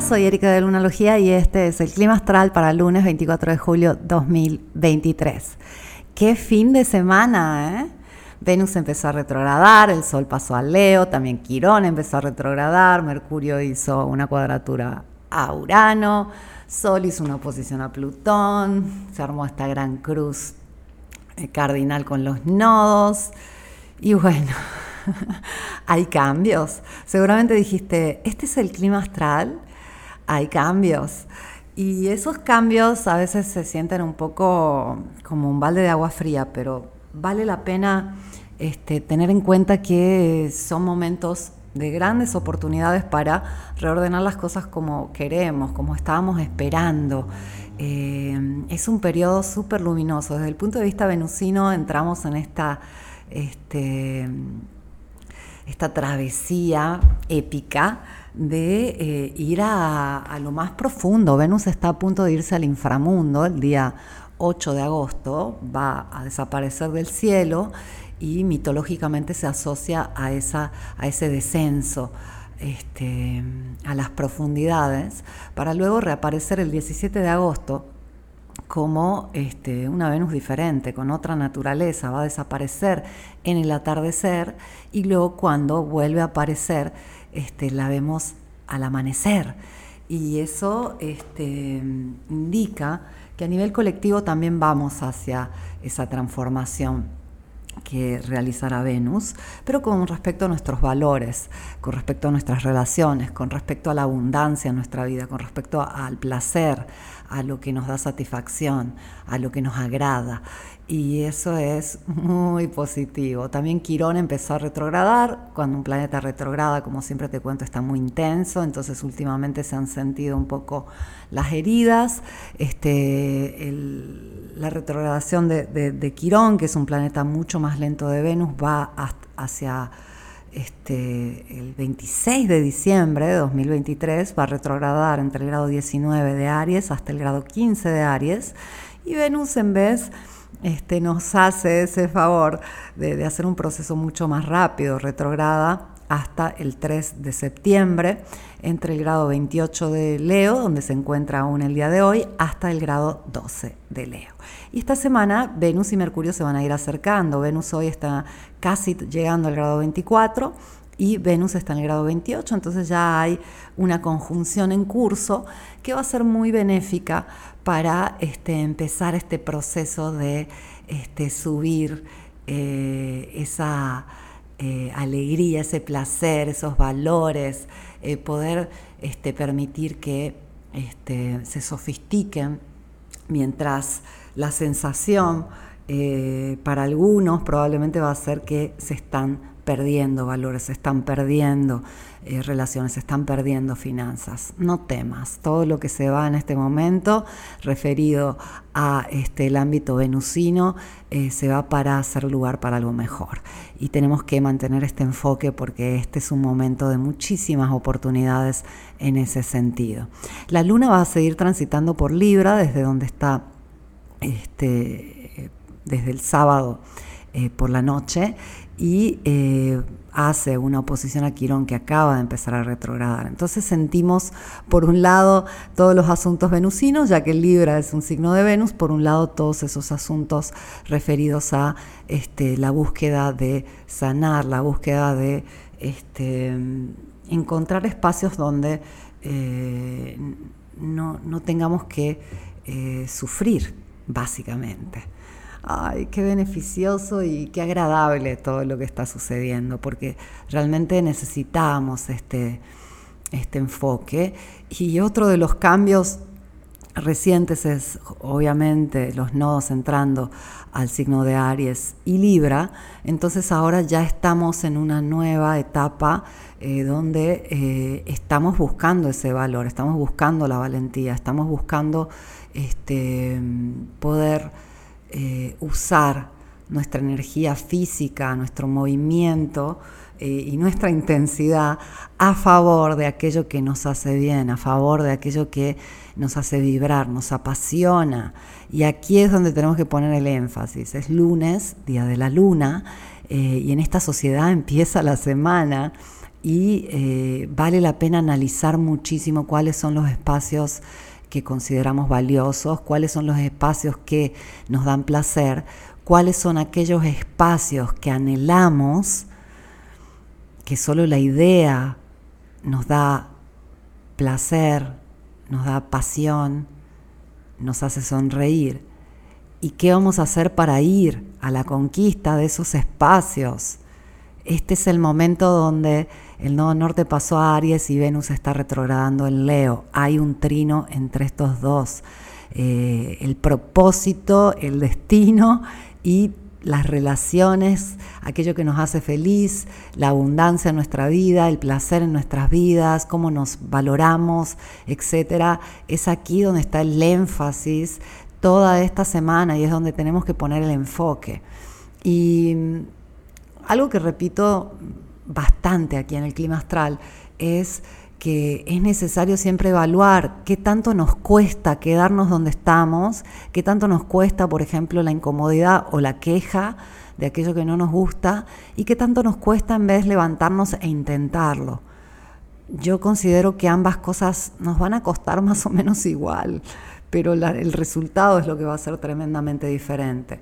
Soy Erika de Lunalogía y este es el clima astral para lunes 24 de julio 2023. ¡Qué fin de semana, eh! Venus empezó a retrogradar, el Sol pasó a Leo, también Quirón empezó a retrogradar, Mercurio hizo una cuadratura a Urano, Sol hizo una oposición a Plutón, se armó esta gran cruz eh, cardinal con los nodos y bueno, hay cambios. Seguramente dijiste, este es el clima astral, hay cambios. Y esos cambios a veces se sienten un poco como un balde de agua fría, pero vale la pena este, tener en cuenta que son momentos de grandes oportunidades para reordenar las cosas como queremos, como estábamos esperando. Eh, es un periodo súper luminoso. Desde el punto de vista venusino entramos en esta, este, esta travesía épica de eh, ir a, lo más profundo. Venus está a punto de irse al inframundo el día 8 de agosto, va a desaparecer del cielo y mitológicamente se asocia a, esa, a ese descenso. Este, a las profundidades para luego reaparecer el 17 de agosto como este, una Venus diferente, con otra naturaleza, va a desaparecer en el atardecer y luego cuando vuelve a aparecer este, la vemos al amanecer. Y eso este, indica que a nivel colectivo también vamos hacia esa transformación que realizará Venus, pero con respecto a nuestros valores, con respecto a nuestras relaciones, con respecto a la abundancia en nuestra vida, con respecto al placer, a lo que nos da satisfacción, a lo que nos agrada. Y eso es muy positivo. También Quirón empezó a retrogradar. Cuando un planeta retrograda, como siempre te cuento, está muy intenso. Entonces últimamente se han sentido un poco las heridas. Este, la retrogradación de, de Quirón, que es un planeta mucho más lento de Venus, va hacia este, el 26 de diciembre de 2023 va a retrogradar entre el grado 19 de Aries hasta el grado 15 de Aries. Y Venus en vez este, nos hace ese favor de, de hacer un proceso mucho más rápido, retrograda hasta el 3 de septiembre, entre el grado 28 de Leo, donde se encuentra aún el día de hoy, hasta el grado 12 de Leo. Y esta semana Venus y Mercurio se van a ir acercando. Venus hoy está casi llegando al grado 24 y Venus está en el grado 28, entonces ya hay una conjunción en curso que va a ser muy benéfica para este, empezar este proceso de este, subir eh, esa eh, alegría, ese placer, esos valores, eh, poder este, permitir que este, se sofistiquen mientras la sensación eh, para algunos probablemente va a ser que se están perdiendo valores, se están perdiendo eh, relaciones, están perdiendo finanzas. No temas, todo lo que se va en este momento referido a este, el ámbito venusino eh, se va para hacer lugar para algo mejor. Y tenemos que mantener este enfoque porque este es un momento de muchísimas oportunidades en ese sentido. La luna va a seguir transitando por Libra desde donde está este, desde el sábado eh, por la noche y eh, hace una oposición a Quirón que acaba de empezar a retrogradar. Entonces sentimos, por un lado, todos los asuntos venusinos, ya que Libra es un signo de Venus, por un lado, todos esos asuntos referidos a este, la búsqueda de sanar, la búsqueda de este, encontrar espacios donde eh, no, tengamos que sufrir, básicamente ay, qué beneficioso y qué agradable todo lo que está sucediendo, porque realmente necesitamos este, este enfoque. Y otro de los cambios recientes es obviamente los nodos entrando al signo de Aries y Libra, entonces ahora ya estamos en una nueva etapa eh, donde eh, estamos buscando ese valor, estamos buscando la valentía, estamos buscando este, poder eh, usar nuestra energía física, nuestro movimiento eh, y nuestra intensidad a favor de aquello que nos hace bien, a favor de aquello que nos hace vibrar, nos apasiona. Y aquí es donde tenemos que poner el énfasis. Es lunes, día de la luna, eh, y en esta sociedad empieza la semana y vale la pena analizar muchísimo cuáles son los espacios que consideramos valiosos, cuáles son los espacios que nos dan placer, cuáles son aquellos espacios que anhelamos, que solo la idea nos da placer, nos da pasión, nos hace sonreír. ¿Y qué vamos a hacer para ir a la conquista de esos espacios? Este es el momento donde el nodo norte pasó a Aries y Venus está retrogradando en Leo. Hay un trino entre estos dos. Eh, el propósito, el destino y las relaciones, aquello que nos hace feliz, la abundancia en nuestra vida, el placer en nuestras vidas, cómo nos valoramos, etcétera, es aquí donde está el énfasis toda esta semana y es donde tenemos que poner el enfoque. Y mm, algo que repito bastante aquí en el clima astral es que es necesario siempre evaluar qué tanto nos cuesta quedarnos donde estamos, qué tanto nos cuesta, por ejemplo, la incomodidad o la queja de aquello que no nos gusta y qué tanto nos cuesta en vez levantarnos e intentarlo. Yo considero que ambas cosas nos van a costar más o menos igual, pero el resultado es lo que va a ser tremendamente diferente.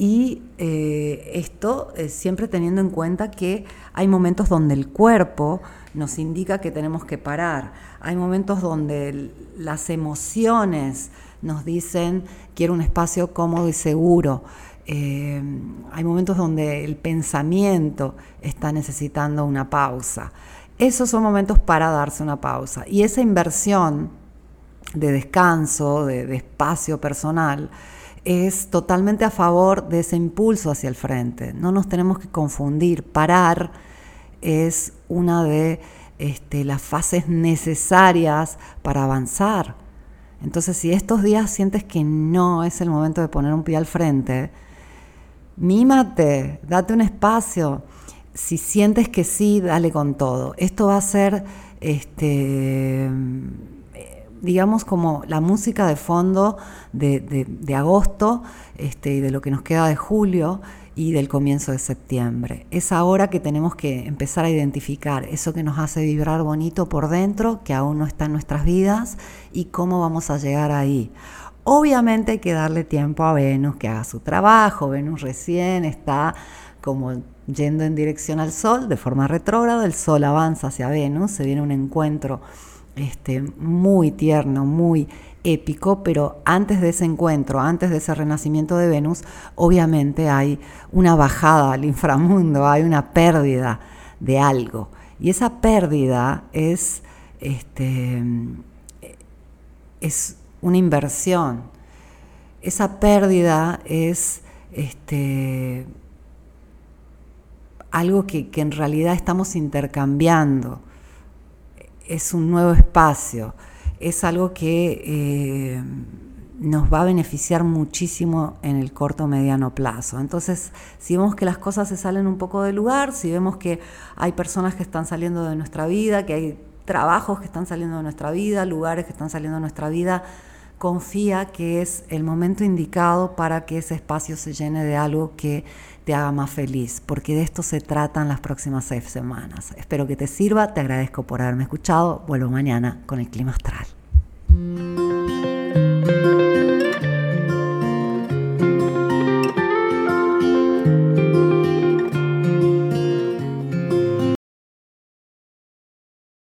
Y eh, esto siempre teniendo en cuenta que hay momentos donde el cuerpo nos indica que tenemos que parar. Hay momentos donde las emociones nos dicen quiero un espacio cómodo y seguro. Eh, hay momentos donde el pensamiento está necesitando una pausa. Esos son momentos para darse una pausa. Y esa inversión de descanso, de espacio personal, es totalmente a favor de ese impulso hacia el frente. No nos tenemos que confundir. Parar es una de este, las fases necesarias para avanzar. Entonces, si estos días sientes que no es el momento de poner un pie al frente, mímate, date un espacio. Si sientes que sí, dale con todo. Esto va a ser este, digamos, como la música de fondo de, agosto este, y de lo que nos queda de julio y del comienzo de septiembre. Es ahora que tenemos que empezar a identificar eso que nos hace vibrar bonito por dentro, que aún no está en nuestras vidas, y cómo vamos a llegar ahí. Obviamente hay que darle tiempo a Venus que haga su trabajo. Venus recién está como yendo en dirección al Sol de forma retrógrada, el Sol avanza hacia Venus, se viene un encuentro este, muy tierno, muy épico, pero antes de ese encuentro, antes de ese renacimiento de Venus, obviamente hay una bajada al inframundo, hay una pérdida de algo. Y esa pérdida es, este, es una inversión. Esa pérdida es este, algo que, que en realidad estamos intercambiando es un nuevo espacio, es algo que eh, nos va a beneficiar muchísimo en el corto mediano plazo. Entonces, si vemos que las cosas se salen un poco del lugar, si vemos que hay personas que están saliendo de nuestra vida, que hay trabajos que están saliendo de nuestra vida, lugares que están saliendo de nuestra vida, confía que es el momento indicado para que ese espacio se llene de algo que haga más feliz, porque de esto se tratan las próximas seis semanas. Espero que te sirva, te agradezco por haberme escuchado, vuelvo mañana con el clima astral.